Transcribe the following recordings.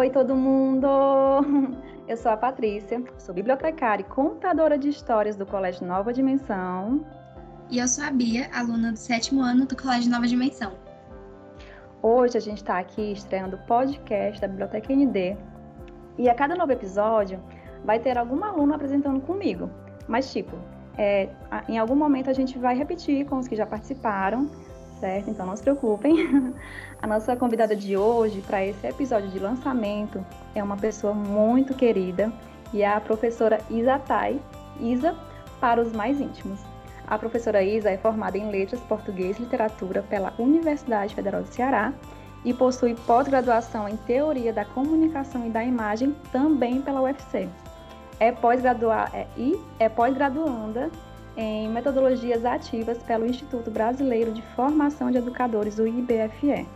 Oi, todo mundo! Eu sou a Patrícia, sou bibliotecária e contadora de histórias do Colégio Nova Dimensão. E eu sou a Bia, aluna do sétimo ano do Colégio Nova Dimensão. Hoje a gente está aqui estreando o podcast da Biblioteca ND. E a cada novo episódio vai ter algum aluno apresentando comigo. Mas, tipo, é, em algum momento a gente vai repetir com os que já participaram, certo? Então não se preocupem. A nossa convidada de hoje para esse episódio de lançamento é uma pessoa muito querida e é a professora Isa Tai, Isa para os mais íntimos. A professora Isa é formada em Letras Português e Literatura pela Universidade Federal do Ceará e possui pós-graduação em Teoria da Comunicação e da Imagem também pela UFC. É pós-graduada é, e é pós-graduanda em Metodologias Ativas pelo Instituto Brasileiro de Formação de Educadores, o IBFE.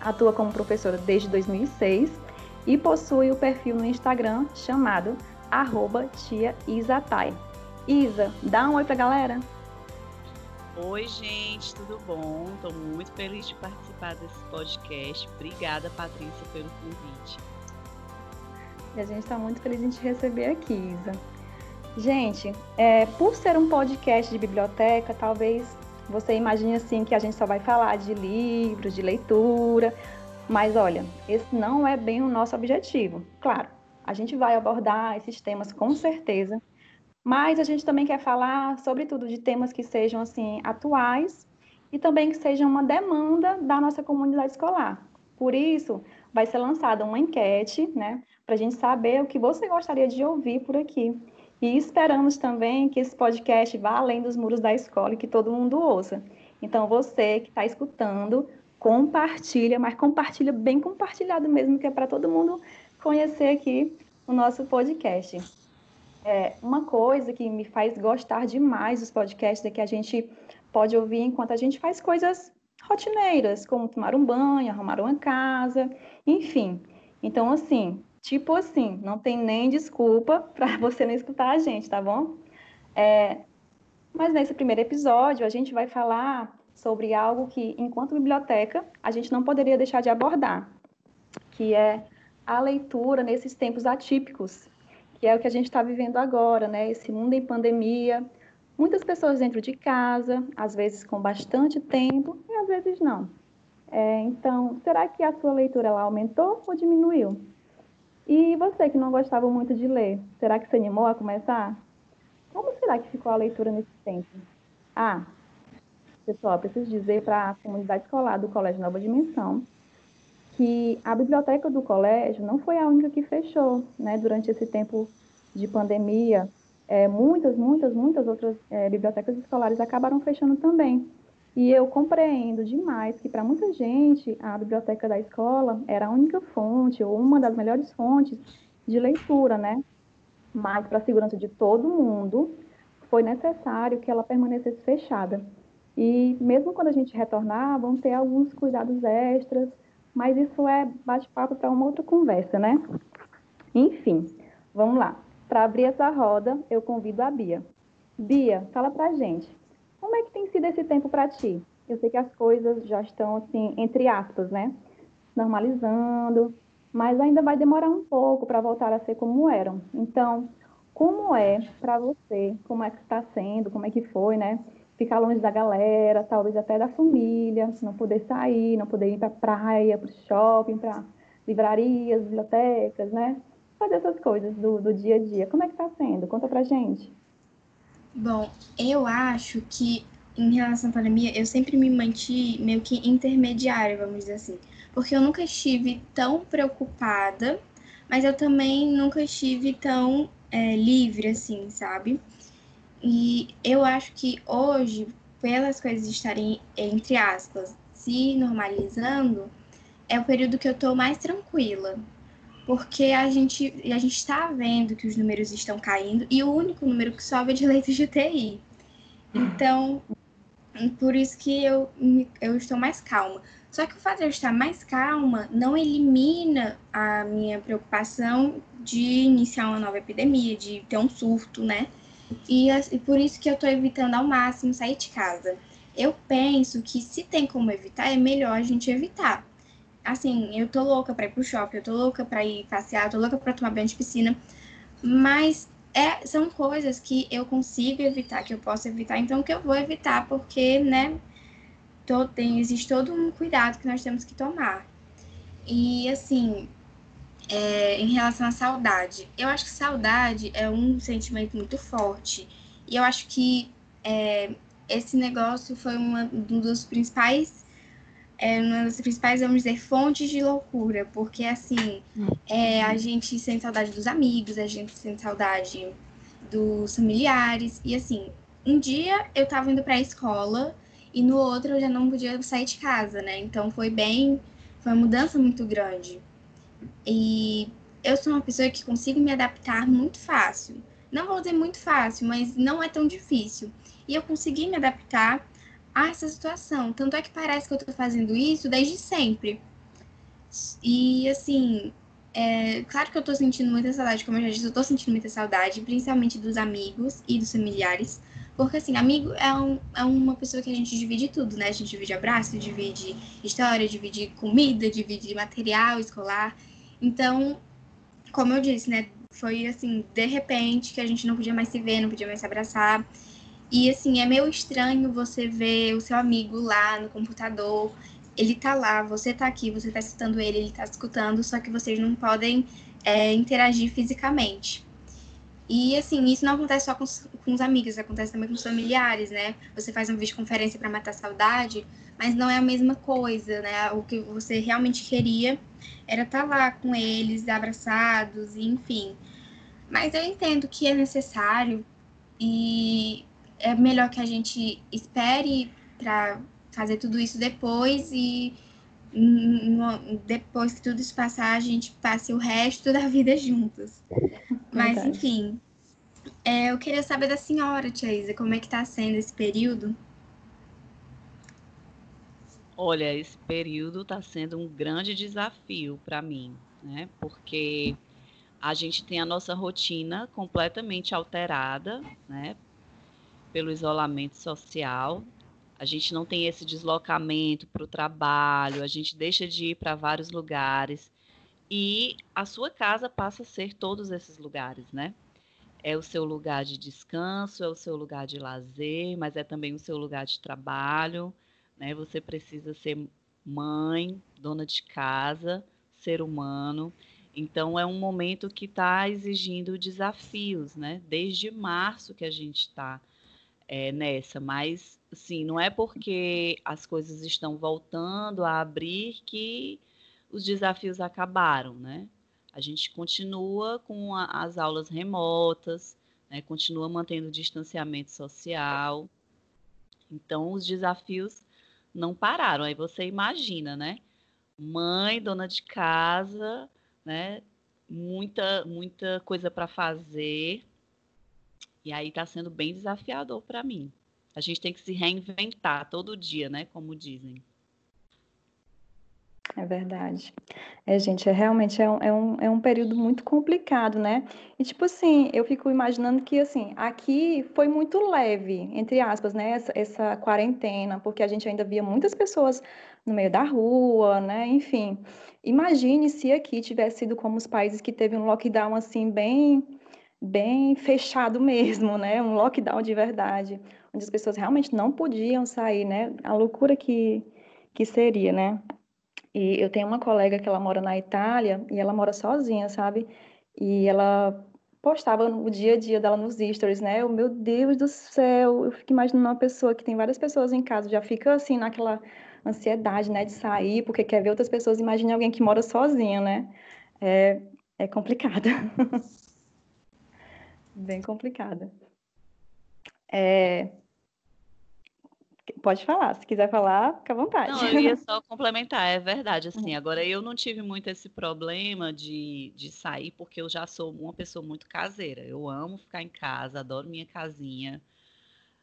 Atua como professora desde 2006 e possui o perfil no Instagram chamado arroba tia Isatai. Isa, dá um oi pra galera. Oi, gente, tudo bom? Estou muito feliz de participar desse podcast. Obrigada, Patrícia, pelo convite. E a gente está muito feliz em te receber aqui, Isa. Gente, é, por ser um podcast de biblioteca, talvez você imagine assim que a gente só vai falar de livros, de leitura, mas olha, esse não é bem o nosso objetivo. Claro, a gente vai abordar esses temas com certeza, mas a gente também quer falar, sobretudo, de temas que sejam assim atuais e também que sejam uma demanda da nossa comunidade escolar. Por isso, vai ser lançada uma enquete, né, para a gente saber o que você gostaria de ouvir por aqui. E esperamos também que esse podcast vá além dos muros da escola e que todo mundo ouça. Então, você que está escutando, compartilha, mas compartilha bem compartilhado mesmo, que é para todo mundo conhecer aqui o nosso podcast. É, uma coisa que me faz gostar demais dos podcasts é que a gente pode ouvir enquanto a gente faz coisas rotineiras, como tomar um banho, arrumar uma casa, enfim. Então, assim, Tipo assim, não tem nem desculpa para você não escutar a gente, tá bom? É, mas nesse primeiro episódio, a gente vai falar sobre algo que, enquanto biblioteca, a gente não poderia deixar de abordar, que é a leitura nesses tempos atípicos, que é o que a gente está vivendo agora, né? Esse mundo em pandemia, muitas pessoas dentro de casa, às vezes com bastante tempo e às vezes não. É, então, será que a sua leitura ela aumentou ou diminuiu? E você que não gostava muito de ler, será que se animou a começar? Como será que ficou a leitura nesse tempo? Ah, pessoal, preciso dizer para a comunidade escolar do Colégio Nova Dimensão que a biblioteca do colégio não foi a única que fechou, né, durante esse tempo de pandemia. É, muitas, muitas, muitas outras é, bibliotecas escolares acabaram fechando também. E eu compreendo demais que para muita gente a biblioteca da escola era a única fonte ou uma das melhores fontes de leitura, né? Mas para a segurança de todo mundo foi necessário que ela permanecesse fechada. E mesmo quando a gente retornar, vão ter alguns cuidados extras, mas isso é bate-papo para uma outra conversa, né? Enfim, vamos lá. Para abrir essa roda, eu convido a Bia. Bia, fala para a gente como é que tem sido esse tempo para ti? Eu sei que as coisas já estão, assim, entre aspas, né? Normalizando, mas ainda vai demorar um pouco para voltar a ser como eram. Então, como é para você? Como é que está sendo? Como é que foi, né? Ficar longe da galera, talvez até da família, não poder sair, não poder ir para praia, para o shopping, para livrarias, bibliotecas, né? Fazer essas coisas do, do dia a dia. Como é que está sendo? Conta pra gente. Bom, eu acho que em relação à pandemia, eu sempre me mantive meio que intermediária, vamos dizer assim. Porque eu nunca estive tão preocupada, mas eu também nunca estive tão é, livre, assim, sabe? E eu acho que hoje, pelas coisas estarem, entre aspas, se normalizando, é o período que eu tô mais tranquila porque a gente a gente está vendo que os números estão caindo e o único número que sobe é de leitos de UTI. Então, por isso que eu, eu estou mais calma. Só que o fato de eu estar mais calma não elimina a minha preocupação de iniciar uma nova epidemia, de ter um surto, né? E, e por isso que eu estou evitando ao máximo sair de casa. Eu penso que se tem como evitar, é melhor a gente evitar. Assim, eu tô louca pra ir pro shopping, eu tô louca pra ir passear, eu tô louca pra tomar banho de piscina, mas é, são coisas que eu consigo evitar, que eu posso evitar, então que eu vou evitar, porque, né, todo, tem, existe todo um cuidado que nós temos que tomar. E, assim, é, em relação à saudade, eu acho que saudade é um sentimento muito forte, e eu acho que é, esse negócio foi uma, um dos principais é uma das principais, vamos dizer, fontes de loucura, porque assim, é, a gente sente saudade dos amigos, a gente sente saudade dos familiares, e assim, um dia eu tava indo pra escola e no outro eu já não podia sair de casa, né? Então foi bem, foi uma mudança muito grande. E eu sou uma pessoa que consigo me adaptar muito fácil. Não vou dizer muito fácil, mas não é tão difícil. E eu consegui me adaptar a essa situação. Tanto é que parece que eu tô fazendo isso desde sempre. E assim, é, claro que eu tô sentindo muita saudade, como eu já disse, eu tô sentindo muita saudade, principalmente dos amigos e dos familiares. Porque, assim, amigo é, um, é uma pessoa que a gente divide tudo, né? A gente divide abraço, divide história, divide comida, divide material escolar. Então, como eu disse, né? Foi assim, de repente, que a gente não podia mais se ver, não podia mais se abraçar. E assim, é meio estranho você ver o seu amigo lá no computador, ele tá lá, você tá aqui, você tá escutando ele, ele tá escutando, só que vocês não podem é, interagir fisicamente. E assim, isso não acontece só com os, com os amigos, acontece também com os familiares, né? Você faz uma videoconferência para matar saudade, mas não é a mesma coisa, né? O que você realmente queria era estar tá lá com eles, abraçados, enfim. Mas eu entendo que é necessário e é melhor que a gente espere para fazer tudo isso depois e depois que tudo isso passar, a gente passe o resto da vida juntos. Mas, enfim, é, eu queria saber da senhora, Tia Isa, como é que está sendo esse período? Olha, esse período está sendo um grande desafio para mim, né? Porque a gente tem a nossa rotina completamente alterada, né? Pelo isolamento social. A gente não tem esse deslocamento para o trabalho, a gente deixa de ir para vários lugares. E a sua casa passa a ser todos esses lugares, né? É o seu lugar de descanso, é o seu lugar de lazer, mas é também o seu lugar de trabalho, né? Você precisa ser mãe, dona de casa, ser humano. Então é um momento que está exigindo desafios, né? Desde março que a gente está é, nessa, mas assim, não é porque as coisas estão voltando a abrir que os desafios acabaram, né? A gente continua com a, as aulas remotas, né? continua mantendo o distanciamento social. Então, os desafios não pararam. Aí você imagina, né? Mãe, dona de casa, né? Muita, muita coisa para fazer, e aí está sendo bem desafiador para mim. A gente tem que se reinventar todo dia, né? Como dizem. É verdade. É, gente, é realmente é um, é, um, é um período muito complicado, né? E, tipo assim, eu fico imaginando que, assim, aqui foi muito leve, entre aspas, né? Essa, essa quarentena, porque a gente ainda via muitas pessoas no meio da rua, né? Enfim, imagine se aqui tivesse sido como os países que teve um lockdown, assim, bem bem fechado mesmo, né? Um lockdown de verdade, onde as pessoas realmente não podiam sair, né? A loucura que, que seria, né? E eu tenho uma colega que ela mora na Itália e ela mora sozinha, sabe? E ela postava o dia a dia dela nos stories, né? Eu, meu Deus do céu, eu fico imaginando uma pessoa que tem várias pessoas em casa, já fica assim naquela ansiedade, né, de sair, porque quer ver outras pessoas. Imagine alguém que mora sozinha, né? É, é complicado. bem complicada. É... Pode falar, se quiser falar, fica à vontade. Não, eu ia só complementar, é verdade, assim, uhum. agora eu não tive muito esse problema de, de sair, porque eu já sou uma pessoa muito caseira, eu amo ficar em casa, adoro minha casinha,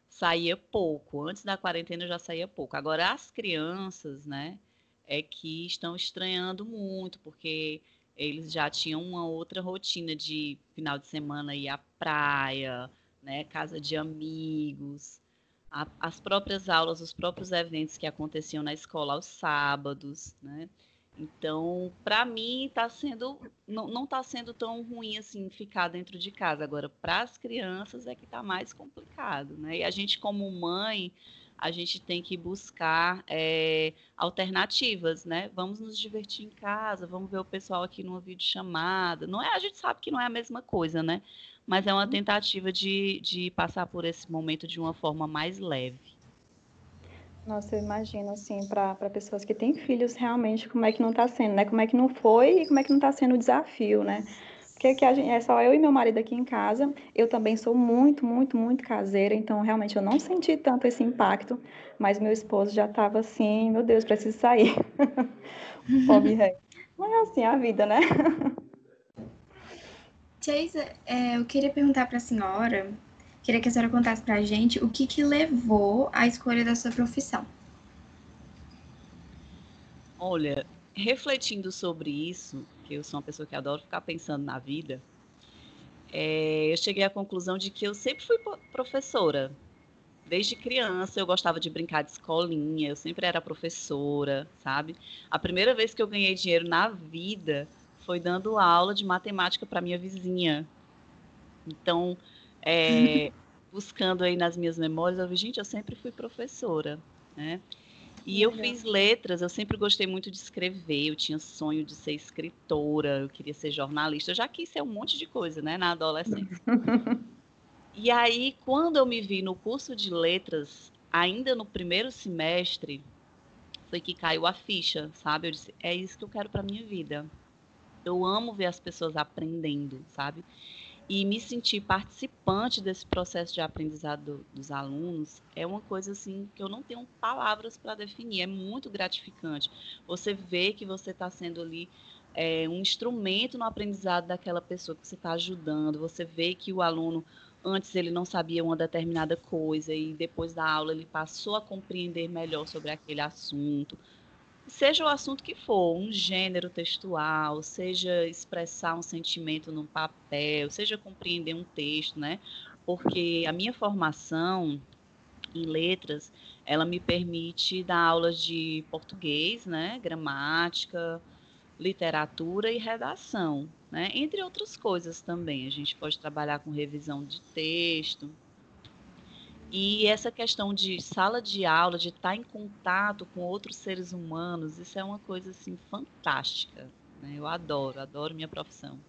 saía pouco, antes da quarentena eu já saía pouco, agora as crianças, né, é que estão estranhando muito, porque eles já tinham uma outra rotina de final de semana ir à praia, né, casa de amigos, a, as próprias aulas, os próprios eventos que aconteciam na escola aos sábados, né? Então, para mim, está sendo não está sendo tão ruim assim ficar dentro de casa. Agora, para as crianças é que está mais complicado, né? E a gente, como mãe, a gente tem que buscar é, alternativas, né? Vamos nos divertir em casa, vamos ver o pessoal aqui numa videochamada. Não é, a gente sabe que não é a mesma coisa, né? Mas é uma uhum. tentativa de, de passar por esse momento de uma forma mais leve. Nossa, eu imagino, assim, para pessoas que têm filhos, realmente, como é que não está sendo, né? Como é que não foi e como é que não está sendo o desafio, né? Que a gente, é só eu e meu marido aqui em casa. Eu também sou muito, muito, muito caseira, então realmente eu não senti tanto esse impacto, mas meu esposo já estava assim, meu Deus, preciso sair. Pobre rei. Mas é assim, a vida, né? Geisa, é, eu queria perguntar para a senhora, queria que a senhora contasse para a gente o que, que levou à escolha da sua profissão. Olha, refletindo sobre isso, que eu sou uma pessoa que adoro ficar pensando na vida, é, eu cheguei à conclusão de que eu sempre fui professora. Desde criança eu gostava de brincar de escolinha, eu sempre era professora, sabe? A primeira vez que eu ganhei dinheiro na vida foi dando aula de matemática para minha vizinha. Então, é, buscando aí nas minhas memórias, eu vi, gente, eu sempre fui professora, né? E eu fiz letras, eu sempre gostei muito de escrever, eu tinha sonho de ser escritora, eu queria ser jornalista, eu já quis ser um monte de coisa, né, na adolescência. e aí, quando eu me vi no curso de letras, ainda no primeiro semestre, foi que caiu a ficha, sabe? Eu disse, é isso que eu quero para minha vida. Eu amo ver as pessoas aprendendo, sabe? E me sentir participante desse processo de aprendizado dos alunos é uma coisa assim que eu não tenho palavras para definir. É muito gratificante. Você vê que você está sendo ali é, um instrumento no aprendizado daquela pessoa que você está ajudando. Você vê que o aluno antes ele não sabia uma determinada coisa e depois da aula ele passou a compreender melhor sobre aquele assunto seja o assunto que for, um gênero textual, seja expressar um sentimento num papel, seja compreender um texto, né? Porque a minha formação em letras, ela me permite dar aulas de português, né? Gramática, literatura e redação, né? Entre outras coisas também. A gente pode trabalhar com revisão de texto, e essa questão de sala de aula, de estar em contato com outros seres humanos, isso é uma coisa assim fantástica. Né? Eu adoro, adoro minha profissão.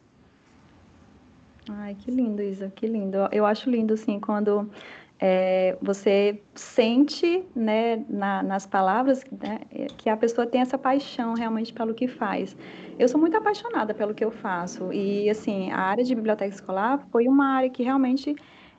Ai, que lindo, Isa, que lindo. Eu acho lindo, assim, quando é, você sente, né, na, nas palavras, né, que a pessoa tem essa paixão realmente pelo que faz. Eu sou muito apaixonada pelo que eu faço e, assim, a área de biblioteca escolar foi uma área que realmente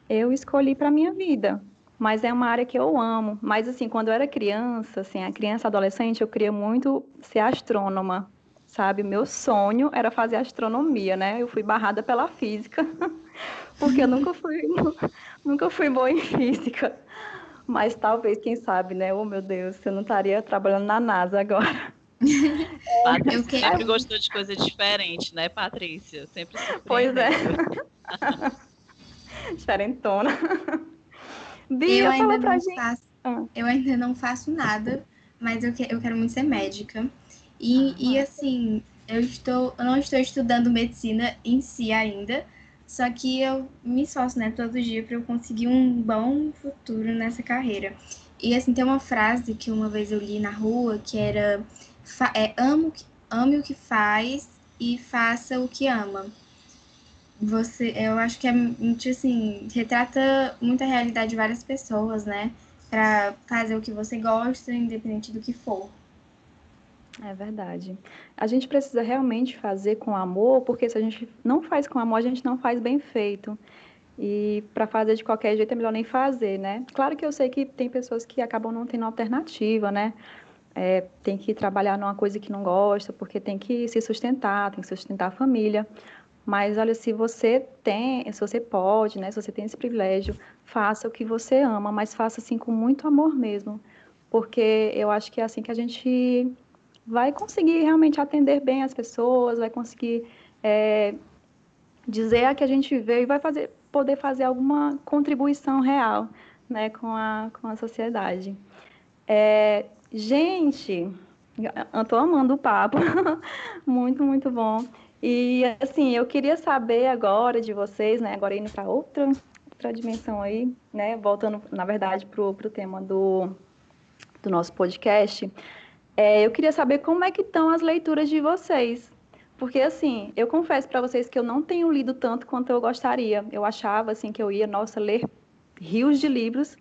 eu escolhi para minha vida, mas é uma área que eu amo. Mas assim, quando eu era criança, assim, a criança adolescente, eu queria muito ser astrônoma, sabe? Meu sonho era fazer astronomia, né? Eu fui barrada pela física, porque eu nunca fui nunca fui boa em física. Mas talvez, quem sabe, né? Oh, meu Deus, eu não estaria trabalhando na NASA agora. Patrícia sempre gostou de coisa diferente, né, Patrícia? Sempre Pois é. Diferentona. Bia, eu ainda não gente. faço. Ah. Eu ainda não faço nada, mas eu, que, eu quero muito ser médica. E, ah, e assim, eu estou, eu não estou estudando medicina em si ainda, só que eu me esforço, né, todo dia para eu conseguir um bom futuro nessa carreira. E assim, tem uma frase que uma vez eu li na rua que era é, amo, ame o que faz e faça o que ama você, eu acho que é muito assim, retrata muita realidade de várias pessoas, né? Para fazer o que você gosta, independente do que for. É verdade. A gente precisa realmente fazer com amor, porque se a gente não faz com amor, a gente não faz bem feito. E para fazer de qualquer jeito é melhor nem fazer, né? Claro que eu sei que tem pessoas que acabam não tendo alternativa, né? É, tem que trabalhar numa coisa que não gosta, porque tem que se sustentar, tem que sustentar a família. Mas olha, se você tem, se você pode, né, se você tem esse privilégio, faça o que você ama, mas faça assim com muito amor mesmo, porque eu acho que é assim que a gente vai conseguir realmente atender bem as pessoas, vai conseguir é, dizer a que a gente veio e vai fazer, poder fazer alguma contribuição real, né, com a, com a sociedade. É, gente, Estou amando o papo. muito, muito bom. E assim, eu queria saber agora de vocês, né? Agora indo para outra, outra dimensão aí, né? Voltando, na verdade, para o tema do, do nosso podcast. É, eu queria saber como é que estão as leituras de vocês. Porque, assim, eu confesso para vocês que eu não tenho lido tanto quanto eu gostaria. Eu achava, assim, que eu ia, nossa, ler rios de livros,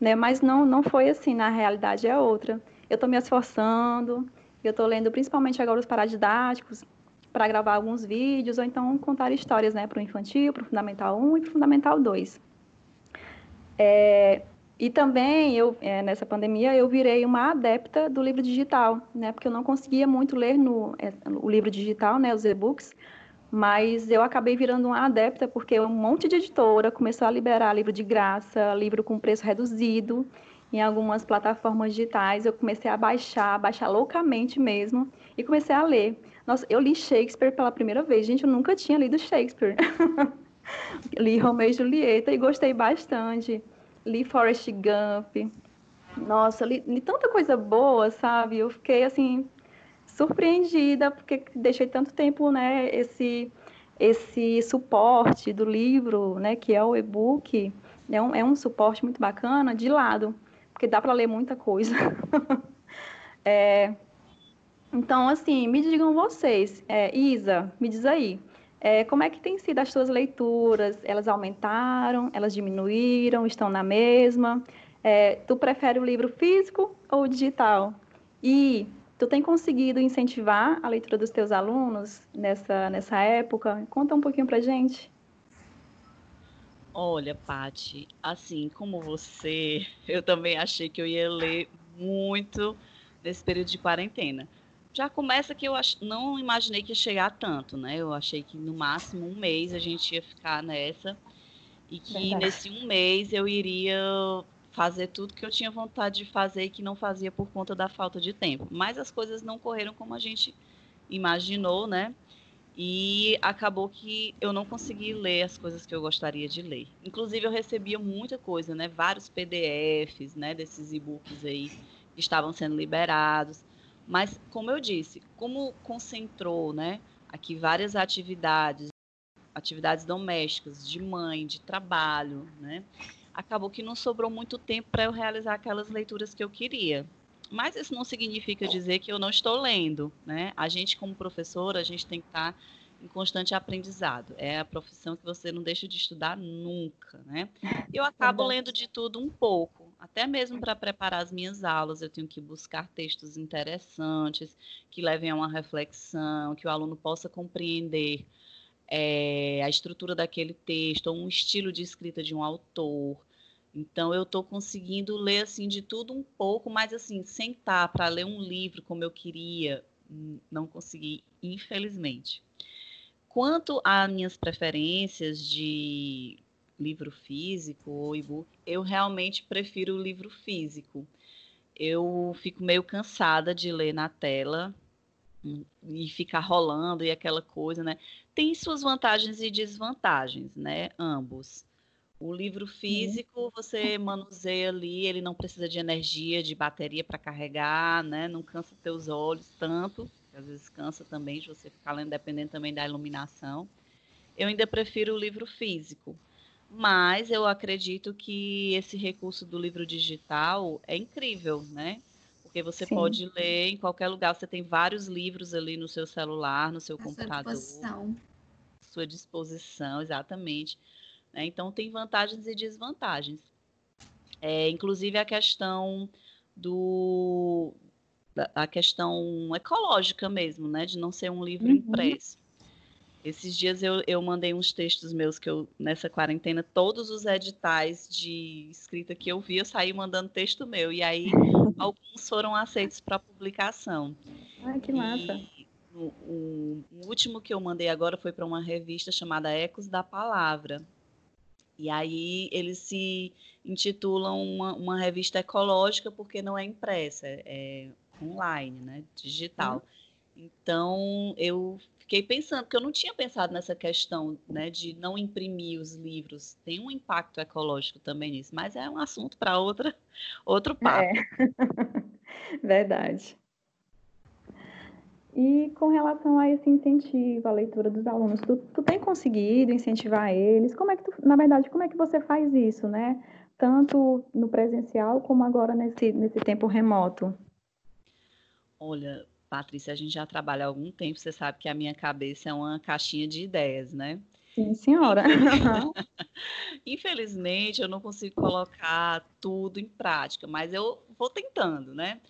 né? Mas não, não foi assim, na realidade é outra. Eu estou me esforçando, eu estou lendo principalmente agora os paradidáticos para gravar alguns vídeos ou então contar histórias, né, para o infantil, para o Fundamental 1 e para o Fundamental 2. É, e também, eu, é, nessa pandemia, eu virei uma adepta do livro digital, né? Porque eu não conseguia muito ler no, é, o livro digital, né? Os e-books. Mas eu acabei virando uma adepta porque um monte de editora começou a liberar livro de graça, livro com preço reduzido em algumas plataformas digitais. Eu comecei a baixar, baixar loucamente mesmo, e comecei a ler. Nossa, eu li Shakespeare pela primeira vez. Gente, eu nunca tinha lido Shakespeare. li Romeu e Julieta e gostei bastante li Forrest Gump. Nossa, li, li tanta coisa boa, sabe? Eu fiquei assim surpreendida porque deixei tanto tempo, né, esse esse suporte do livro, né, que é o e-book, é um, é um suporte muito bacana de lado, porque dá para ler muita coisa. é, então, assim, me digam vocês, é, Isa, me diz aí, é, como é que tem sido as suas leituras? Elas aumentaram? Elas diminuíram? Estão na mesma? É, tu prefere o livro físico ou digital? E tu tem conseguido incentivar a leitura dos teus alunos nessa, nessa época? Conta um pouquinho pra gente. Olha, Pati, assim como você, eu também achei que eu ia ler muito nesse período de quarentena já começa que eu ach... não imaginei que ia chegar tanto, né? Eu achei que no máximo um mês a gente ia ficar nessa e que Verdade. nesse um mês eu iria fazer tudo que eu tinha vontade de fazer e que não fazia por conta da falta de tempo. Mas as coisas não correram como a gente imaginou, né? E acabou que eu não consegui ler as coisas que eu gostaria de ler. Inclusive eu recebia muita coisa, né? Vários PDFs, né, desses e-books aí que estavam sendo liberados. Mas, como eu disse, como concentrou, né, aqui várias atividades, atividades domésticas, de mãe, de trabalho, né, acabou que não sobrou muito tempo para eu realizar aquelas leituras que eu queria. Mas isso não significa dizer que eu não estou lendo, né? A gente, como professora, a gente tem que estar tá em constante aprendizado. É a profissão que você não deixa de estudar nunca, né? Eu acabo lendo de tudo um pouco, até mesmo para preparar as minhas aulas, eu tenho que buscar textos interessantes, que levem a uma reflexão, que o aluno possa compreender é, a estrutura daquele texto, ou um estilo de escrita de um autor. Então eu estou conseguindo ler assim de tudo um pouco, mas assim, sentar para ler um livro como eu queria, hum, não consegui, infelizmente. Quanto às minhas preferências de livro físico ou e-book, eu realmente prefiro o livro físico. Eu fico meio cansada de ler na tela hum, e ficar rolando e aquela coisa, né? Tem suas vantagens e desvantagens, né? Ambos. O livro físico, você manuseia ali, ele não precisa de energia, de bateria para carregar, né? Não cansa teus olhos tanto às vezes cansa também de você ficar lendo, dependendo também da iluminação. Eu ainda prefiro o livro físico, mas eu acredito que esse recurso do livro digital é incrível, né? Porque você Sim. pode ler em qualquer lugar, você tem vários livros ali no seu celular, no seu a computador. Sua disposição. Sua disposição, exatamente. Né? Então tem vantagens e desvantagens. É, inclusive a questão do, a questão ecológica mesmo, né? De não ser um livro uhum. impresso. Esses dias eu, eu mandei uns textos meus que eu, nessa quarentena, todos os editais de escrita que eu vi, eu saí mandando texto meu. E aí, alguns foram aceitos para publicação. Ai, que massa. E o, o, o último que eu mandei agora foi para uma revista chamada Ecos da Palavra. E aí eles se intitulam uma, uma revista ecológica porque não é impressa, é online, né, digital. Uhum. Então, eu fiquei pensando, porque eu não tinha pensado nessa questão, né, de não imprimir os livros. Tem um impacto ecológico também nisso, mas é um assunto para outra outro papo. É. Verdade. E com relação a esse incentivo à leitura dos alunos, tu, tu tem conseguido incentivar eles? Como é que tu, na verdade, como é que você faz isso, né? Tanto no presencial como agora nesse, nesse tempo remoto? Olha, Patrícia, a gente já trabalha há algum tempo, você sabe que a minha cabeça é uma caixinha de ideias, né? Sim, senhora. Infelizmente, eu não consigo colocar tudo em prática, mas eu vou tentando, né?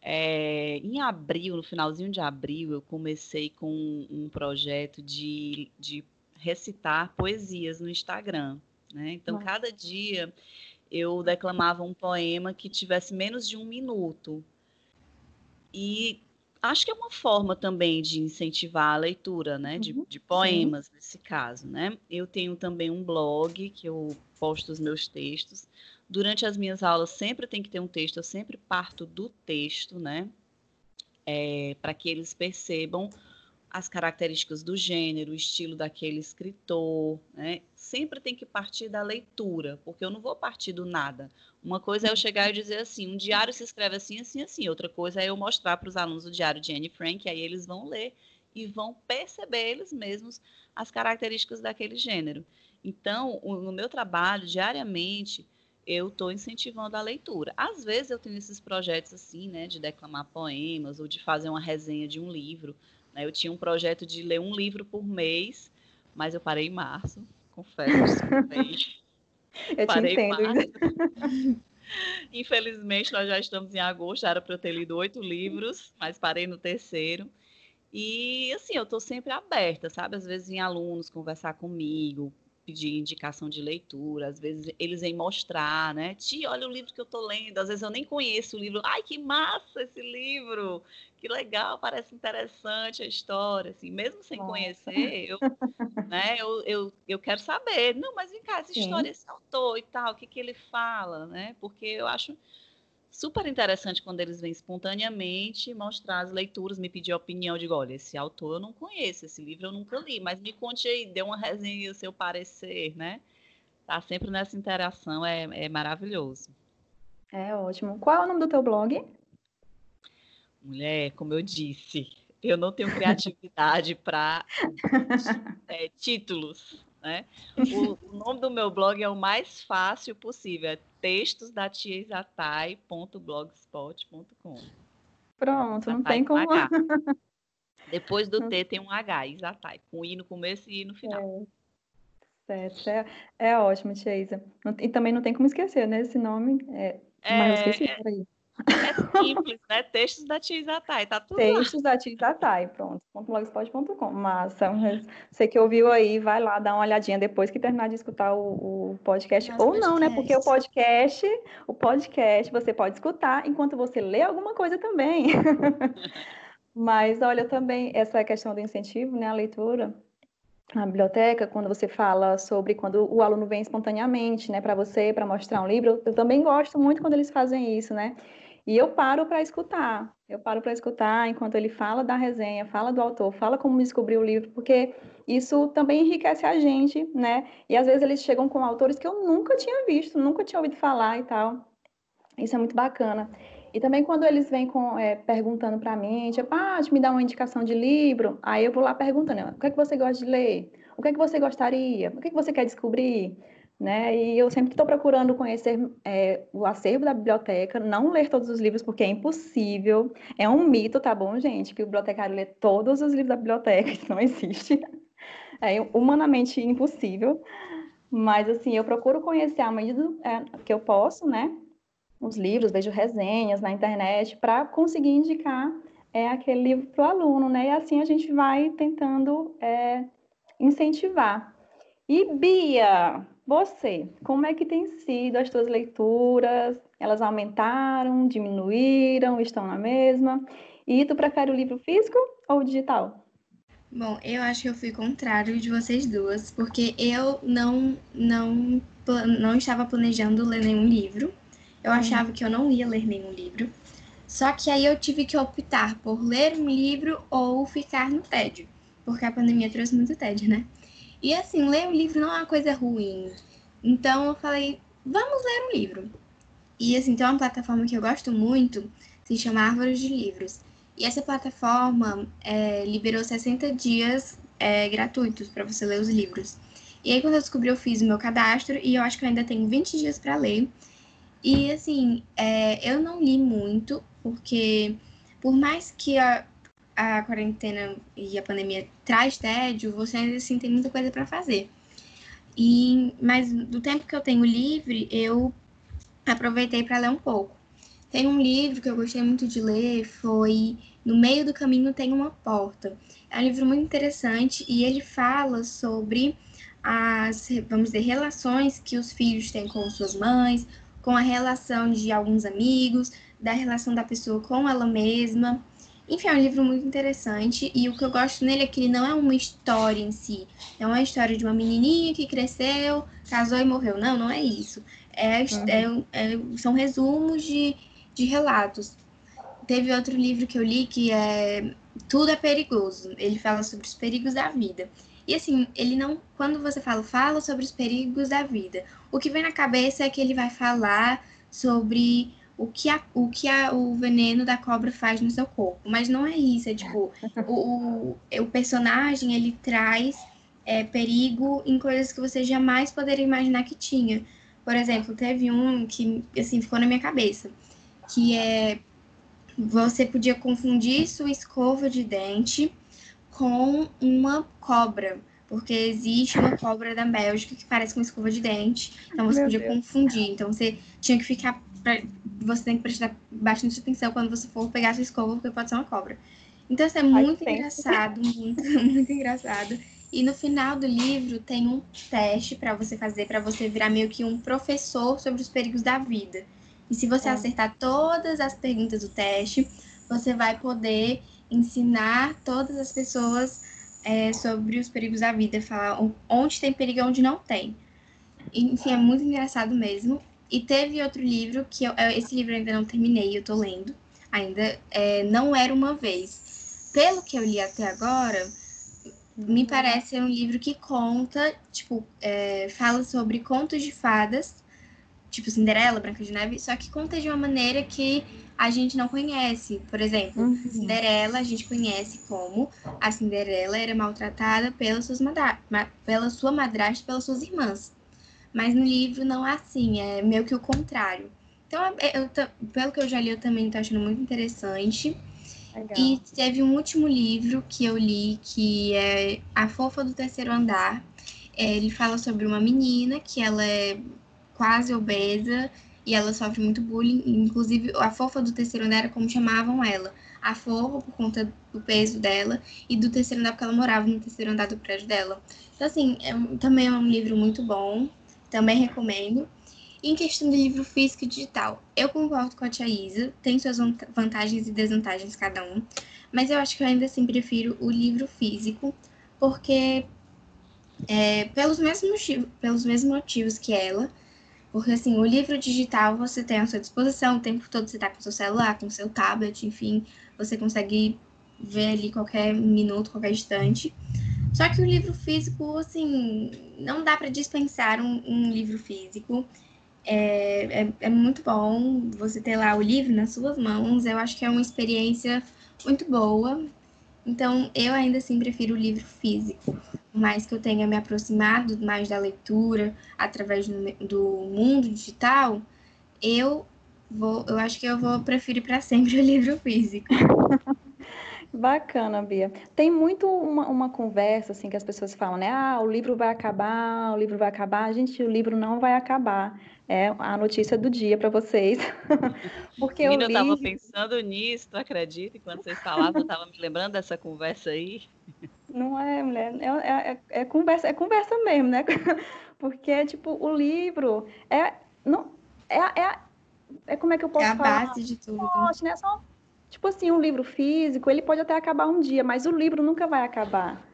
É, em abril, no finalzinho de abril, eu comecei com um projeto de, de recitar poesias no Instagram. Né? Então, Nossa. cada dia eu declamava um poema que tivesse menos de um minuto. E acho que é uma forma também de incentivar a leitura, né? De, uhum, de poemas, sim. nesse caso, né? Eu tenho também um blog que eu posto os meus textos. Durante as minhas aulas sempre tem que ter um texto, eu sempre parto do texto, né? É, para que eles percebam as características do gênero, o estilo daquele escritor, né? Sempre tem que partir da leitura, porque eu não vou partir do nada. Uma coisa é eu chegar e dizer assim, um diário se escreve assim, assim, assim. Outra coisa é eu mostrar para os alunos o diário de Anne Frank, aí eles vão ler e vão perceber eles mesmos as características daquele gênero. Então, no meu trabalho, diariamente, eu estou incentivando a leitura. Às vezes eu tenho esses projetos assim, né, de declamar poemas ou de fazer uma resenha de um livro, né? Eu tinha um projeto de ler um livro por mês, mas eu parei em março, confesso. eu parei te entendo. Infelizmente, nós já estamos em agosto, era para eu ter lido oito livros, mas parei no terceiro. E, assim, eu estou sempre aberta, sabe? Às vezes vêm alunos conversar comigo, pedir indicação de leitura, às vezes eles vêm mostrar, né? Tia, olha o livro que eu estou lendo. Às vezes eu nem conheço o livro. Ai, que massa esse livro! Que legal, parece interessante a história, assim, mesmo sem Nossa. conhecer, eu, né, eu, eu, eu quero saber. Não, mas vem cá, essa Sim. história, esse autor e tal, o que, que ele fala, né? Porque eu acho super interessante quando eles vêm espontaneamente mostrar as leituras, me pedir opinião, digo, olha, esse autor eu não conheço, esse livro eu nunca li, mas me conte aí, dê uma resenha o seu parecer, né? Tá sempre nessa interação, é, é maravilhoso. É ótimo. Qual é o nome do teu blog? Mulher, como eu disse, eu não tenho criatividade para é, títulos. Né? O, o, nome do meu blog é o mais fácil possível, é textosdatiesatai.blogspot.com. Pronto, não tem como. Depois do T tem um H, Isatai, com I no começo e I no final. É. Certo, é, é ótimo, Tia E também não tem como esquecer, né? Esse nome. É, é, mas eu esqueci, é, é simples, né? Textos da Tia Zatai, tá tudo Textos lá. da Tia Zatai, pronto. .blogspot.com. Massa. Você que ouviu aí, vai lá dar uma olhadinha depois que terminar de escutar o, o podcast. Ou podcast. não, né? Porque o podcast, o podcast você pode escutar enquanto você lê alguma coisa também. Mas olha, também essa questão do incentivo, né, a leitura, na biblioteca, quando você fala sobre quando o aluno vem espontaneamente, né, para você, para mostrar um livro, eu também gosto muito quando eles fazem isso, né? E eu paro para escutar. Eu paro para escutar enquanto ele fala da resenha, fala do autor, fala como descobrir o livro, porque isso também enriquece a gente, né? E às vezes eles chegam com autores que eu nunca tinha visto, nunca tinha ouvido falar e tal. Isso é muito bacana. E também quando eles vêm com, é, perguntando para mim, tipo, ah, me dá uma indicação de livro, aí eu vou lá perguntando, o que é que você gosta de ler? O que é que você gostaria? O que é que você quer descobrir? Né? E eu sempre estou procurando conhecer é, o acervo da biblioteca, não ler todos os livros porque é impossível. É um mito, tá bom, gente, que o bibliotecário lê todos os livros da biblioteca, isso não existe. É humanamente impossível. Mas assim, eu procuro conhecer a medida é, que eu posso, né? Os livros, vejo resenhas na internet para conseguir indicar é, aquele livro para o aluno, né? E assim a gente vai tentando é, incentivar. E Bia, você, como é que tem sido as suas leituras? Elas aumentaram, diminuíram, estão na mesma? E tu prefere o livro físico ou digital? Bom, eu acho que eu fui contrário de vocês duas, porque eu não não não estava planejando ler nenhum livro. Eu uhum. achava que eu não ia ler nenhum livro. Só que aí eu tive que optar por ler um livro ou ficar no tédio, porque a pandemia trouxe muito tédio, né? E assim, ler um livro não é uma coisa ruim. Então eu falei, vamos ler um livro. E assim, tem uma plataforma que eu gosto muito, se chama Árvores de Livros. E essa plataforma é, liberou 60 dias é, gratuitos para você ler os livros. E aí, quando eu descobri, eu fiz o meu cadastro e eu acho que eu ainda tenho 20 dias para ler. E, assim, é, eu não li muito, porque por mais que a, a quarentena e a pandemia traz tédio, você ainda assim tem muita coisa para fazer. E, mas do tempo que eu tenho livre, eu aproveitei para ler um pouco. Tem um livro que eu gostei muito de ler, foi No Meio do Caminho Tem uma Porta. É um livro muito interessante e ele fala sobre as, vamos dizer, relações que os filhos têm com suas mães, com a relação de alguns amigos, da relação da pessoa com ela mesma. Enfim, é um livro muito interessante e o que eu gosto nele é que ele não é uma história em si. É uma história de uma menininha que cresceu, casou e morreu. Não, não é isso. É, uhum. é, é, são resumos de, de relatos. Teve outro livro que eu li que é Tudo é Perigoso. Ele fala sobre os perigos da vida. E assim, ele não. Quando você fala, fala sobre os perigos da vida, o que vem na cabeça é que ele vai falar sobre o que, a, o, que a, o veneno da cobra faz no seu corpo. Mas não é isso, é tipo, o, o, o personagem ele traz é, perigo em coisas que você jamais poderia imaginar que tinha. Por exemplo, teve um que assim ficou na minha cabeça, que é você podia confundir sua escova de dente com uma cobra, porque existe uma cobra da Bélgica que parece com uma escova de dente, então você Meu podia Deus. confundir. Então você tinha que ficar, você tem que prestar bastante atenção quando você for pegar sua escova, porque pode ser uma cobra. Então isso é muito engraçado, muito, muito engraçado. E no final do livro tem um teste para você fazer, para você virar meio que um professor sobre os perigos da vida. E se você é. acertar todas as perguntas do teste, você vai poder ensinar todas as pessoas é, sobre os perigos da vida, falar onde tem perigo e onde não tem. Enfim, é muito engraçado mesmo. E teve outro livro que eu, esse livro eu ainda não terminei, eu tô lendo ainda, é, Não Era Uma Vez. Pelo que eu li até agora, me parece ser um livro que conta, tipo, é, fala sobre contos de fadas, tipo Cinderela, Branca de Neve, só que conta de uma maneira que a gente não conhece. Por exemplo, uhum. Cinderela a gente conhece como a Cinderela era maltratada pelas suas madra pela sua madrasta pelas suas irmãs. Mas no livro não é assim, é meio que o contrário. Então, eu, pelo que eu já li, eu também estou achando muito interessante. Legal. E teve um último livro que eu li, que é A Fofa do Terceiro Andar. É, ele fala sobre uma menina que ela é quase obesa e ela sofre muito bullying. Inclusive, a fofa do terceiro andar era como chamavam ela. A fofa por conta do peso dela e do terceiro andar porque ela morava no terceiro andar do prédio dela. Então, assim, é, também é um livro muito bom. Também recomendo. Em questão de livro físico e digital, eu concordo com a Tia Isa, tem suas vantagens e desvantagens cada um, mas eu acho que eu ainda assim prefiro o livro físico, porque é, pelos, mesmos, pelos mesmos motivos que ela, porque assim, o livro digital você tem à sua disposição, o tempo todo você está com seu celular, com seu tablet, enfim, você consegue ver ali qualquer minuto, qualquer instante. Só que o livro físico, assim, não dá para dispensar um, um livro físico. É, é, é, muito bom você ter lá o livro nas suas mãos. Eu acho que é uma experiência muito boa. Então, eu ainda assim prefiro o livro físico. mais que eu tenha me aproximado mais da leitura através do, do mundo digital, eu vou, eu acho que eu vou preferir para sempre o livro físico. Bacana, Bia. Tem muito uma, uma conversa assim que as pessoas falam, né? Ah, o livro vai acabar, o livro vai acabar. Gente, o livro não vai acabar. É a notícia do dia para vocês. Porque Menina, eu, li... eu tava pensando nisso, tu acredita? Enquanto vocês falavam, eu tava me lembrando dessa conversa aí. Não é, mulher, é, é, é, é conversa, é conversa mesmo, né? Porque, tipo, o livro é. Não, é, é, é como é que eu posso falar? É a falar? base de tudo. Poxa, né? Só Tipo assim, um livro físico, ele pode até acabar um dia, mas o livro nunca vai acabar,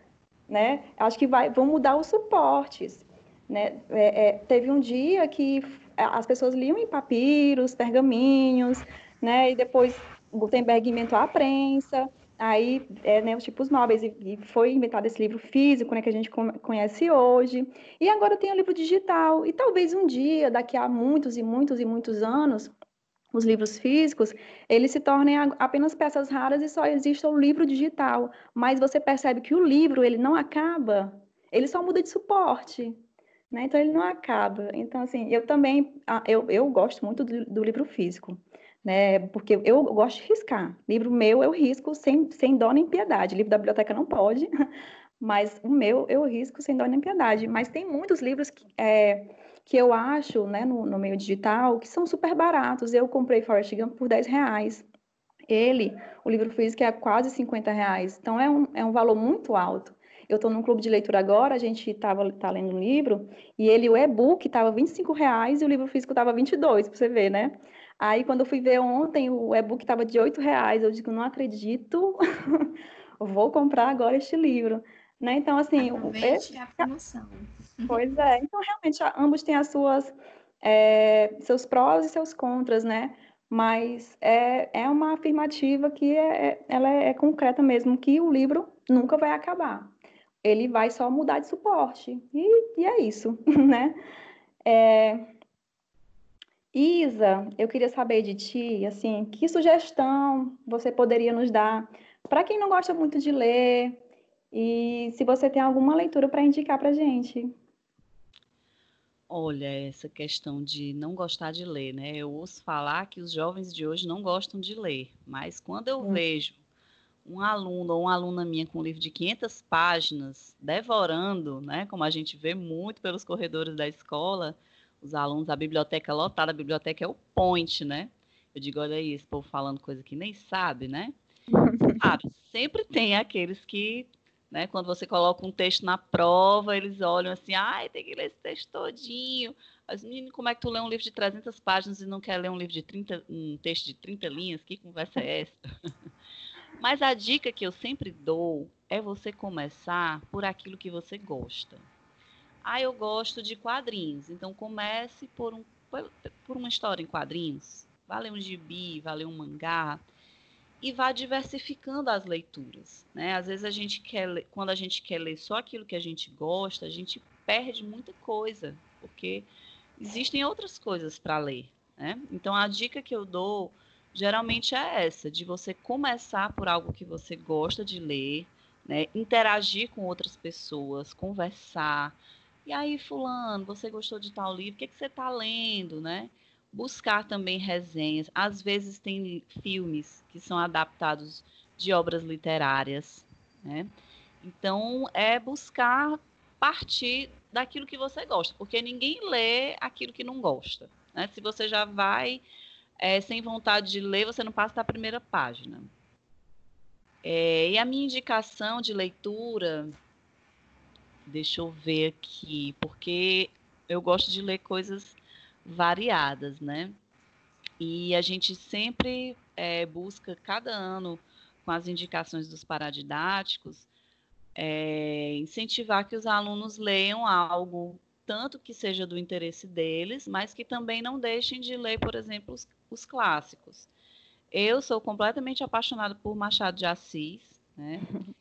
né? Acho que vai, vão mudar os suportes, né? É, é, teve um dia que as pessoas liam em papiros, pergaminhos, né? E depois Gutenberg inventou a prensa, aí, é, né, os tipos móveis, e, e, foi inventado esse livro físico, né, que a gente conhece hoje, e agora tem o livro digital, e talvez um dia, daqui a muitos e muitos e muitos anos, os livros físicos, eles se tornem apenas peças raras e só existe o livro digital. Mas você percebe que o livro, ele não acaba, ele só muda de suporte. Né? Então, ele não acaba. Então, assim, eu também, ah, eu, eu gosto muito do, do livro físico, né? Porque eu gosto de riscar. Livro meu, eu risco sem, sem dó nem piedade. Livro da biblioteca não pode, mas o meu, eu risco sem dó nem piedade. Mas tem muitos livros que... É, que eu acho, né, no, no meio digital, que são super baratos. Eu comprei Forrest Gump por 10 reais. Ele, o livro físico é quase 50 reais. Então, é um, é um valor muito alto. Eu estou num clube de leitura agora, a gente estava tá lendo um livro, e ele, o e-book, estava 25 reais e o livro físico estava 22, para você ver, né? Aí, quando eu fui ver ontem, o e-book estava de 8 reais. Eu digo, não acredito, vou comprar agora este livro. Né? Então, assim... Aproveite a promoção. Pois é. Então, realmente, ambos têm as suas, é, seus prós e seus contras, né? Mas é, é uma afirmativa que é, é, ela é, é concreta mesmo, que o livro nunca vai acabar. Ele vai só mudar de suporte. E, e é isso, né? É... Isa, eu queria saber de ti, assim, que sugestão você poderia nos dar para quem não gosta muito de ler e se você tem alguma leitura para indicar para gente. Olha, essa questão de não gostar de ler, né? Eu ouço falar que os jovens de hoje não gostam de ler, mas quando eu hum. vejo um aluno ou uma aluna minha com um livro de 500 páginas devorando, né? Como a gente vê muito pelos corredores da escola, os alunos, a biblioteca lotada, a biblioteca é o point, né? Eu digo, olha aí, esse povo falando coisa que nem sabe, né? Claro, sempre tem aqueles que né? Quando você coloca um texto na prova, eles olham assim, ai, tem que ler esse texto todinho. Mas, menino, como é que tu lê um livro de 300 páginas e não quer ler um livro de 30, um texto de 30 linhas? Que conversa é essa? Mas a dica que eu sempre dou é você começar por aquilo que você gosta. Ah, eu gosto de quadrinhos. Então comece por, um, por uma história em quadrinhos. Vale um gibi, vale um mangá e vá diversificando as leituras. Né? Às vezes a gente quer, quando a gente quer ler só aquilo que a gente gosta, a gente perde muita coisa, porque existem outras coisas para ler. Né? Então a dica que eu dou geralmente é essa, de você começar por algo que você gosta de ler, né? interagir com outras pessoas, conversar. E aí, fulano, você gostou de tal livro? O que, é que você está lendo, né? Buscar também resenhas. Às vezes tem filmes que são adaptados de obras literárias, né? Então é buscar partir daquilo que você gosta, porque ninguém lê aquilo que não gosta. Né? Se você já vai é, sem vontade de ler, você não passa da primeira página. É, e a minha indicação de leitura, deixa eu ver aqui, porque eu gosto de ler coisas variadas, né? E a gente sempre é, busca, cada ano, com as indicações dos paradidáticos, é, incentivar que os alunos leiam algo, tanto que seja do interesse deles, mas que também não deixem de ler, por exemplo, os, os clássicos. Eu sou completamente apaixonada por Machado de Assis, né?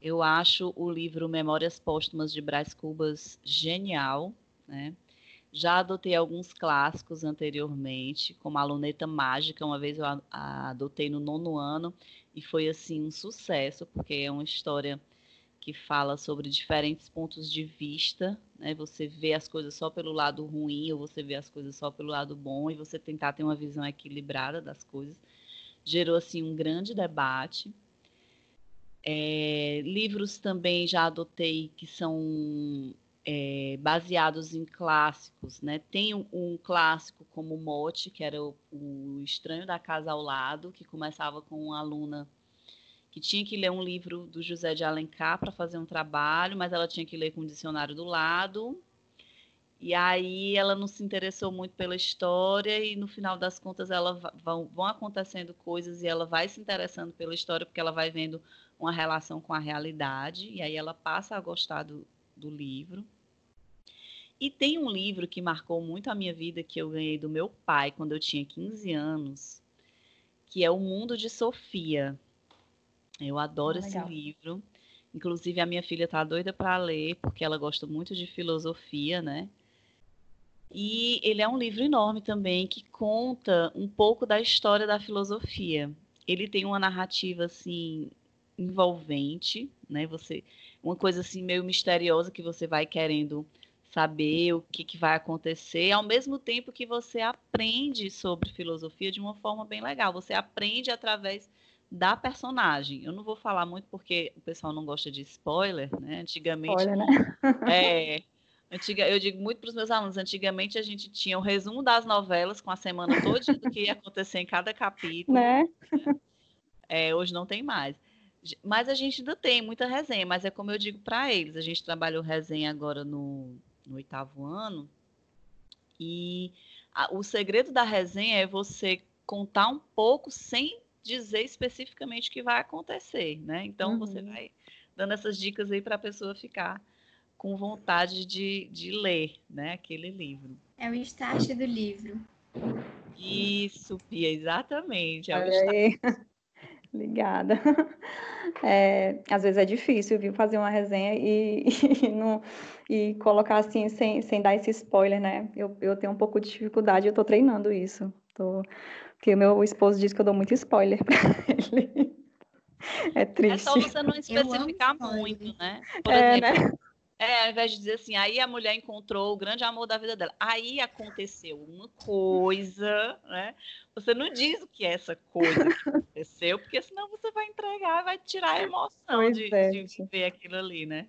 Eu acho o livro Memórias Póstumas de Brás Cubas genial, né? Já adotei alguns clássicos anteriormente, como a Luneta Mágica, uma vez eu adotei no nono ano e foi assim um sucesso, porque é uma história que fala sobre diferentes pontos de vista, né? Você vê as coisas só pelo lado ruim ou você vê as coisas só pelo lado bom e você tentar ter uma visão equilibrada das coisas. Gerou assim um grande debate. É, livros também já adotei que são é, baseados em clássicos, né? Tem um, um clássico como Mote, que era o, o, Estranho da Casa ao Lado, que começava com uma aluna que tinha que ler um livro do José de Alencar para fazer um trabalho, mas ela tinha que ler com o dicionário do lado. E aí ela não se interessou muito pela história e no final das contas ela vão, vão acontecendo coisas e ela vai se interessando pela história porque ela vai vendo uma relação com a realidade e aí ela passa a gostar do, do livro. E tem um livro que marcou muito a minha vida que eu ganhei do meu pai quando eu tinha 15 anos, que é O Mundo de Sofia. Eu adoro ah, esse livro. Inclusive a minha filha tá doida para ler porque ela gosta muito de filosofia, né? E ele é um livro enorme também que conta um pouco da história da filosofia. Ele tem uma narrativa assim envolvente, né? Você uma coisa assim meio misteriosa que você vai querendo saber o que, que vai acontecer, ao mesmo tempo que você aprende sobre filosofia de uma forma bem legal. Você aprende através da personagem. Eu não vou falar muito porque o pessoal não gosta de spoiler, né? Antigamente. Spoiler, né? é. Antiga, eu digo muito para os meus alunos, antigamente a gente tinha o resumo das novelas com a semana toda do que ia acontecer em cada capítulo. Né? né? É, hoje não tem mais. Mas a gente ainda tem muita resenha, mas é como eu digo para eles, a gente trabalhou resenha agora no, no oitavo ano, e a, o segredo da resenha é você contar um pouco sem dizer especificamente o que vai acontecer, né? Então uhum. você vai dando essas dicas aí para a pessoa ficar com vontade de, de ler, né? Aquele livro. É o start do livro. Isso, Pia, exatamente. É Obrigada. É, às vezes é difícil, viu, fazer uma resenha e, e, não, e colocar assim, sem, sem dar esse spoiler, né? Eu, eu tenho um pouco de dificuldade, eu tô treinando isso. Tô, porque o meu esposo diz que eu dou muito spoiler para ele. É triste. É só você não especificar muito, né? Por é, exemplo, né? É, ao invés de dizer assim, aí a mulher encontrou o grande amor da vida dela. Aí aconteceu uma coisa, né? Você não diz o que é essa coisa que aconteceu, porque senão você vai entregar vai tirar a emoção de, é. de ver aquilo ali, né?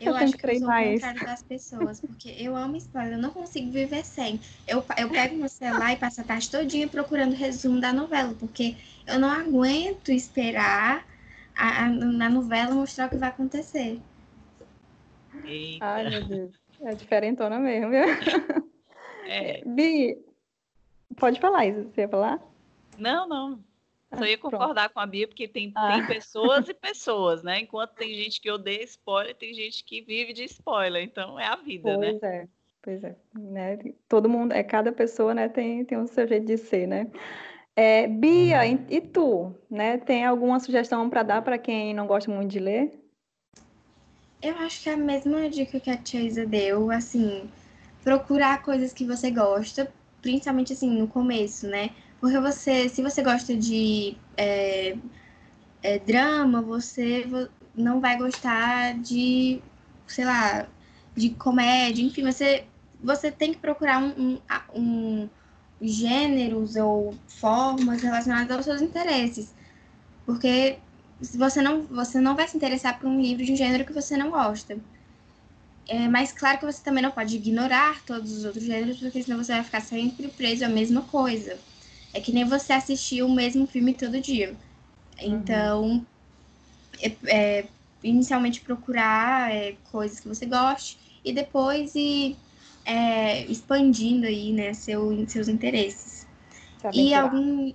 Eu, eu acho que, que eu sou o contrário das pessoas, porque eu amo spoiler, eu não consigo viver sem. Eu, eu pego meu celular e passo a tarde todinha procurando resumo da novela, porque eu não aguento esperar a, a, na novela mostrar o que vai acontecer. Eita. Ai, meu Deus. É diferentona mesmo, viu? É. Bi, pode falar isso, você ia falar? Não, não. Só ia concordar com a Bia, porque tem, ah. tem pessoas e pessoas, né? Enquanto tem gente que odeia spoiler, tem gente que vive de spoiler. Então é a vida, pois né? Pois é, pois é. Né? Todo mundo, é cada pessoa, né, tem, tem um seu jeito de ser, né? É, Bia, e, e tu, né? Tem alguma sugestão para dar para quem não gosta muito de ler? Eu acho que é a mesma dica que a tia Isa deu, assim, procurar coisas que você gosta, principalmente assim, no começo, né? Porque você, se você gosta de é, é, drama, você não vai gostar de, sei lá, de comédia, enfim, você, você tem que procurar um, um, um gêneros ou formas relacionadas aos seus interesses. Porque você não, você não vai se interessar por um livro de um gênero que você não gosta. É, mas claro que você também não pode ignorar todos os outros gêneros, porque senão você vai ficar sempre preso à mesma coisa. É que nem você assistir o mesmo filme todo dia. Então, uhum. é, é, inicialmente procurar é, coisas que você goste e depois ir é, expandindo aí, né, seu, seus interesses. E algum.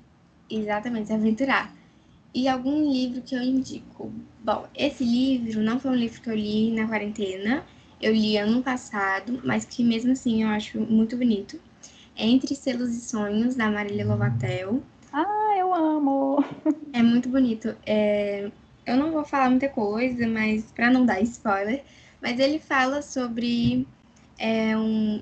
Exatamente, se aventurar. E algum livro que eu indico? Bom, esse livro não foi um livro que eu li na quarentena, eu li ano passado, mas que mesmo assim eu acho muito bonito. Entre Selos e Sonhos, da Marília Lovatel. Ah, eu amo! É muito bonito. É... Eu não vou falar muita coisa, mas para não dar spoiler, mas ele fala sobre é, um,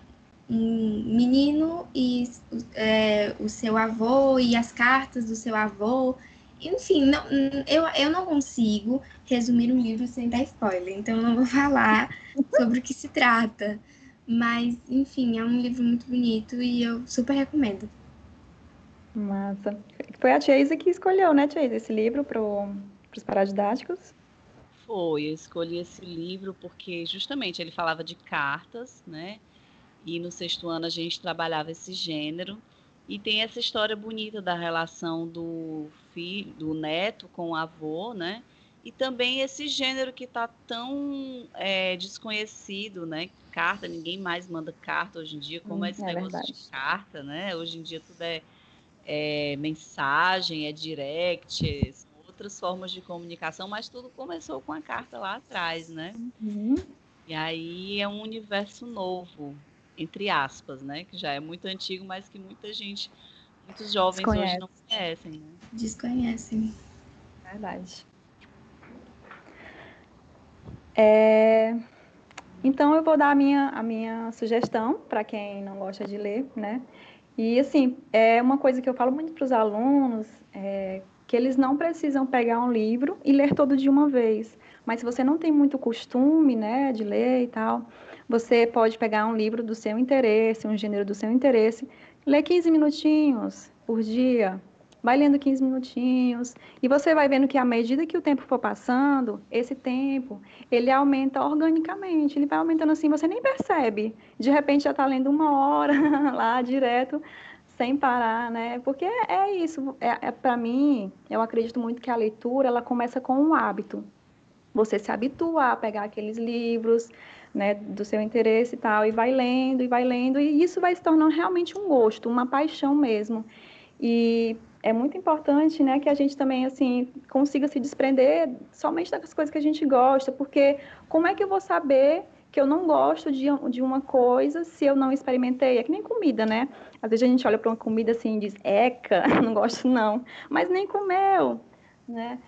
um menino e é, o seu avô e as cartas do seu avô enfim, não, eu, eu não consigo resumir um livro sem dar spoiler, então eu não vou falar sobre o que se trata. Mas, enfim, é um livro muito bonito e eu super recomendo. Massa. Foi a Tia que escolheu, né, Tia esse livro para os paradidáticos? Foi, eu escolhi esse livro porque justamente ele falava de cartas, né? E no sexto ano a gente trabalhava esse gênero. E tem essa história bonita da relação do filho, do neto com o avô, né? E também esse gênero que está tão é, desconhecido, né? Carta, ninguém mais manda carta hoje em dia, como hum, é esse é negócio verdade. de carta, né? Hoje em dia tudo é, é mensagem, é direct, são outras formas de comunicação, mas tudo começou com a carta lá atrás, né? Uhum. E aí é um universo novo, entre aspas, né? Que já é muito antigo, mas que muita gente, muitos jovens Desconhece. hoje não conhecem, né? Desconhecem. Verdade. É... Então eu vou dar a minha, a minha sugestão para quem não gosta de ler, né? E assim, é uma coisa que eu falo muito para os alunos, é, que eles não precisam pegar um livro e ler todo de uma vez. Mas se você não tem muito costume, né, de ler e tal, você pode pegar um livro do seu interesse, um gênero do seu interesse, ler 15 minutinhos por dia, vai lendo 15 minutinhos, e você vai vendo que à medida que o tempo for passando, esse tempo, ele aumenta organicamente, ele vai aumentando assim, você nem percebe. De repente já está lendo uma hora lá direto, sem parar, né? Porque é isso, é, é para mim, eu acredito muito que a leitura, ela começa com um hábito. Você se habituar a pegar aqueles livros, né, do seu interesse e tal, e vai lendo, e vai lendo, e isso vai se tornando realmente um gosto, uma paixão mesmo. E é muito importante, né, que a gente também, assim, consiga se desprender somente das coisas que a gente gosta, porque como é que eu vou saber que eu não gosto de, de uma coisa se eu não experimentei? É que nem comida, né? Às vezes a gente olha para uma comida assim e diz, eca, não gosto não, mas nem comeu, né?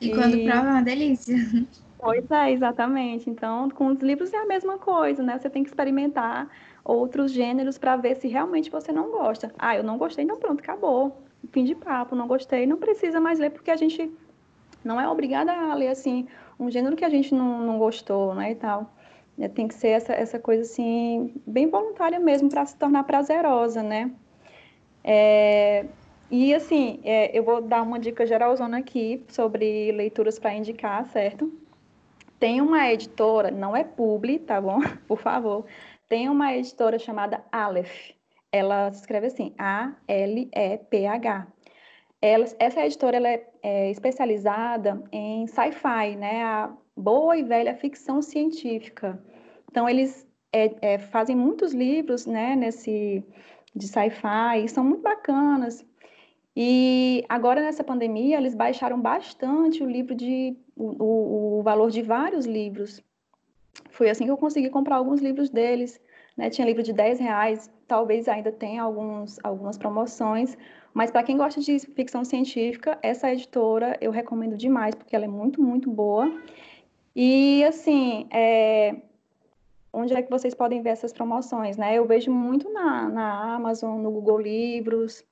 E, e... quando prova é uma delícia. Pois é, exatamente. Então, com os livros é a mesma coisa, né? Você tem que experimentar outros gêneros para ver se realmente você não gosta. Ah, eu não gostei, então pronto, acabou fim de papo, não gostei, não precisa mais ler, porque a gente não é obrigada a ler, assim, um gênero que a gente não, não gostou, né, e tal. É, tem que ser essa, essa coisa, assim, bem voluntária mesmo, para se tornar prazerosa, né. É, e, assim, é, eu vou dar uma dica geralzona aqui sobre leituras para indicar, certo? Tem uma editora, não é publi, tá bom? Por favor. Tem uma editora chamada Aleph ela se escreve assim, A-L-E-P-H. essa editora ela é, é especializada em sci-fi, né? A boa e velha ficção científica. Então, eles é, é, fazem muitos livros, né, nesse, de sci-fi, são muito bacanas. E agora, nessa pandemia, eles baixaram bastante o livro de, o, o valor de vários livros. Foi assim que eu consegui comprar alguns livros deles. Né? Tinha livro de 10 reais, talvez ainda tenha alguns, algumas promoções, mas para quem gosta de ficção científica, essa editora eu recomendo demais, porque ela é muito, muito boa. E, assim, é... onde é que vocês podem ver essas promoções, né? Eu vejo muito na, na Amazon, no Google Livros,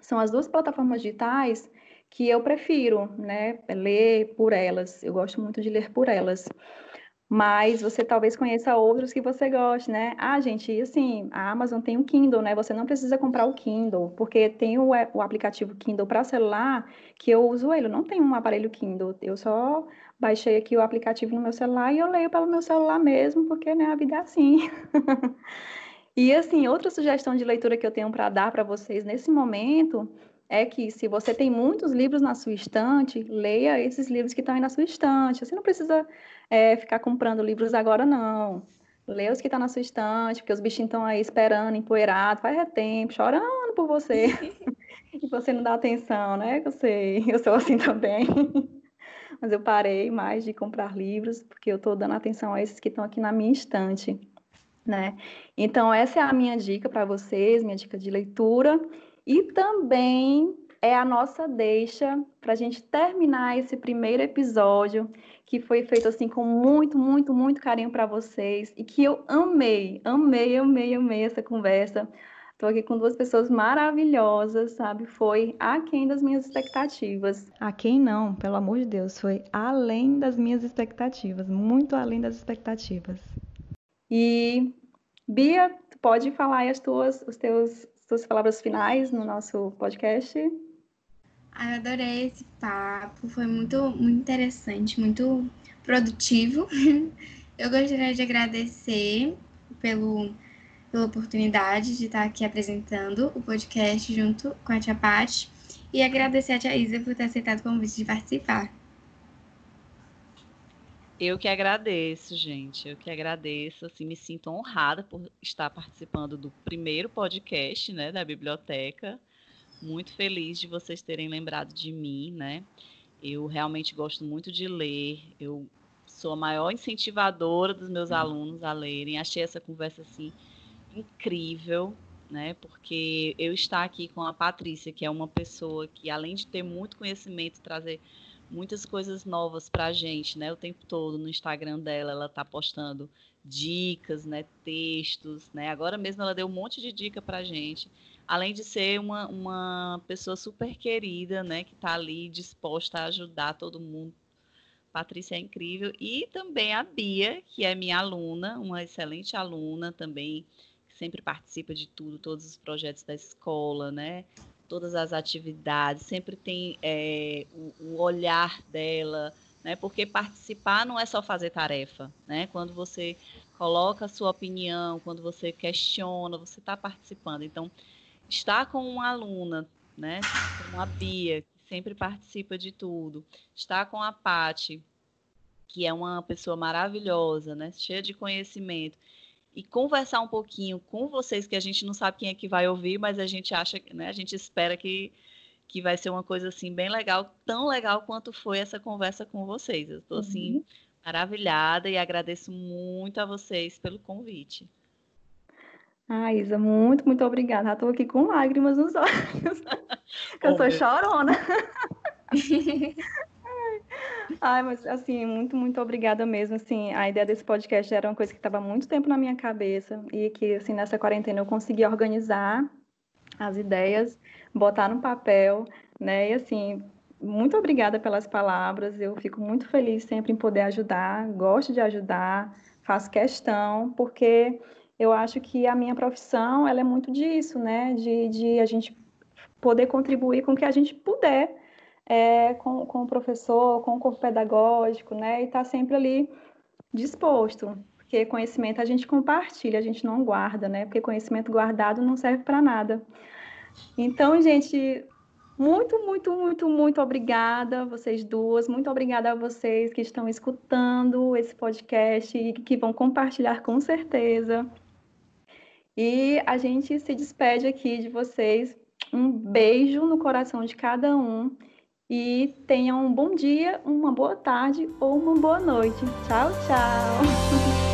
são as duas plataformas digitais que eu prefiro, né, ler por elas. Eu gosto muito de ler por elas mas você talvez conheça outros que você goste, né? Ah, gente, assim, a Amazon tem o Kindle, né? Você não precisa comprar o Kindle, porque tem o, o aplicativo Kindle para celular que eu uso ele. Eu não tenho um aparelho Kindle, eu só baixei aqui o aplicativo no meu celular e eu leio pelo meu celular mesmo, porque né, a vida é assim. e assim, outra sugestão de leitura que eu tenho para dar para vocês nesse momento é que se você tem muitos livros na sua estante, leia esses livros que estão aí na sua estante. Você não precisa é, ficar comprando livros agora, não. Leia os que estão tá na sua estante, porque os bichinhos estão aí esperando, empoeirados, faz tempo, chorando por você. e você não dá atenção, né? Eu sei, eu sou assim também. Mas eu parei mais de comprar livros, porque eu estou dando atenção a esses que estão aqui na minha estante. Né? Então, essa é a minha dica para vocês, minha dica de leitura. E também é a nossa deixa para a gente terminar esse primeiro episódio, que foi feito assim com muito, muito, muito carinho para vocês e que eu amei, amei, amei, amei essa conversa. Estou aqui com duas pessoas maravilhosas, sabe? Foi aquém das minhas expectativas. Aquém não, pelo amor de Deus, foi além das minhas expectativas, muito além das expectativas. E Bia, pode falar aí as tuas, os teus suas palavras finais no nosso podcast. Ah, eu adorei esse papo, foi muito, muito interessante, muito produtivo. Eu gostaria de agradecer pelo, pela oportunidade de estar aqui apresentando o podcast junto com a Tia Paty e agradecer a Tia Isa por ter aceitado o convite de participar. Eu que agradeço, gente. Eu que agradeço. Assim, me sinto honrada por estar participando do primeiro podcast, né, da biblioteca. Muito feliz de vocês terem lembrado de mim, né? Eu realmente gosto muito de ler. Eu sou a maior incentivadora dos meus alunos a lerem. Achei essa conversa assim incrível, né? Porque eu estar aqui com a Patrícia, que é uma pessoa que além de ter muito conhecimento, trazer muitas coisas novas para a gente, né? O tempo todo no Instagram dela, ela está postando dicas, né? Textos, né? Agora mesmo ela deu um monte de dica para a gente. Além de ser uma, uma pessoa super querida, né? Que está ali disposta a ajudar todo mundo. Patrícia é incrível. E também a Bia, que é minha aluna, uma excelente aluna também, que sempre participa de tudo, todos os projetos da escola, né? Todas as atividades, sempre tem é, o, o, olhar dela, né? Porque participar não é só fazer tarefa, né? Quando você coloca a sua opinião, quando você questiona, você está participando. Então, estar com uma aluna, né? Como a Bia, que sempre participa de tudo, estar com a Pati, que é uma pessoa maravilhosa, né? Cheia de conhecimento e conversar um pouquinho com vocês, que a gente não sabe quem é que vai ouvir, mas a gente acha, né, a gente espera que, que vai ser uma coisa assim bem legal, tão legal quanto foi essa conversa com vocês. Eu estou assim uhum. maravilhada e agradeço muito a vocês pelo convite. Ah, Isa, muito, muito obrigada. Estou aqui com lágrimas nos olhos. eu sou chorona. Ai, mas assim, muito, muito obrigada mesmo. Assim, a ideia desse podcast era uma coisa que estava muito tempo na minha cabeça e que assim nessa quarentena eu consegui organizar as ideias, botar no papel, né? E assim, muito obrigada pelas palavras. Eu fico muito feliz sempre em poder ajudar, gosto de ajudar, faço questão, porque eu acho que a minha profissão ela é muito disso, né? De, de a gente poder contribuir com o que a gente puder é, com, com o professor, com o corpo pedagógico, né? E estar tá sempre ali disposto, porque conhecimento a gente compartilha, a gente não guarda, né? Porque conhecimento guardado não serve para nada. Então, gente, muito, muito, muito, muito obrigada, vocês duas. Muito obrigada a vocês que estão escutando esse podcast e que vão compartilhar com certeza. E a gente se despede aqui de vocês. Um beijo no coração de cada um e tenham um bom dia, uma boa tarde ou uma boa noite. Tchau, tchau!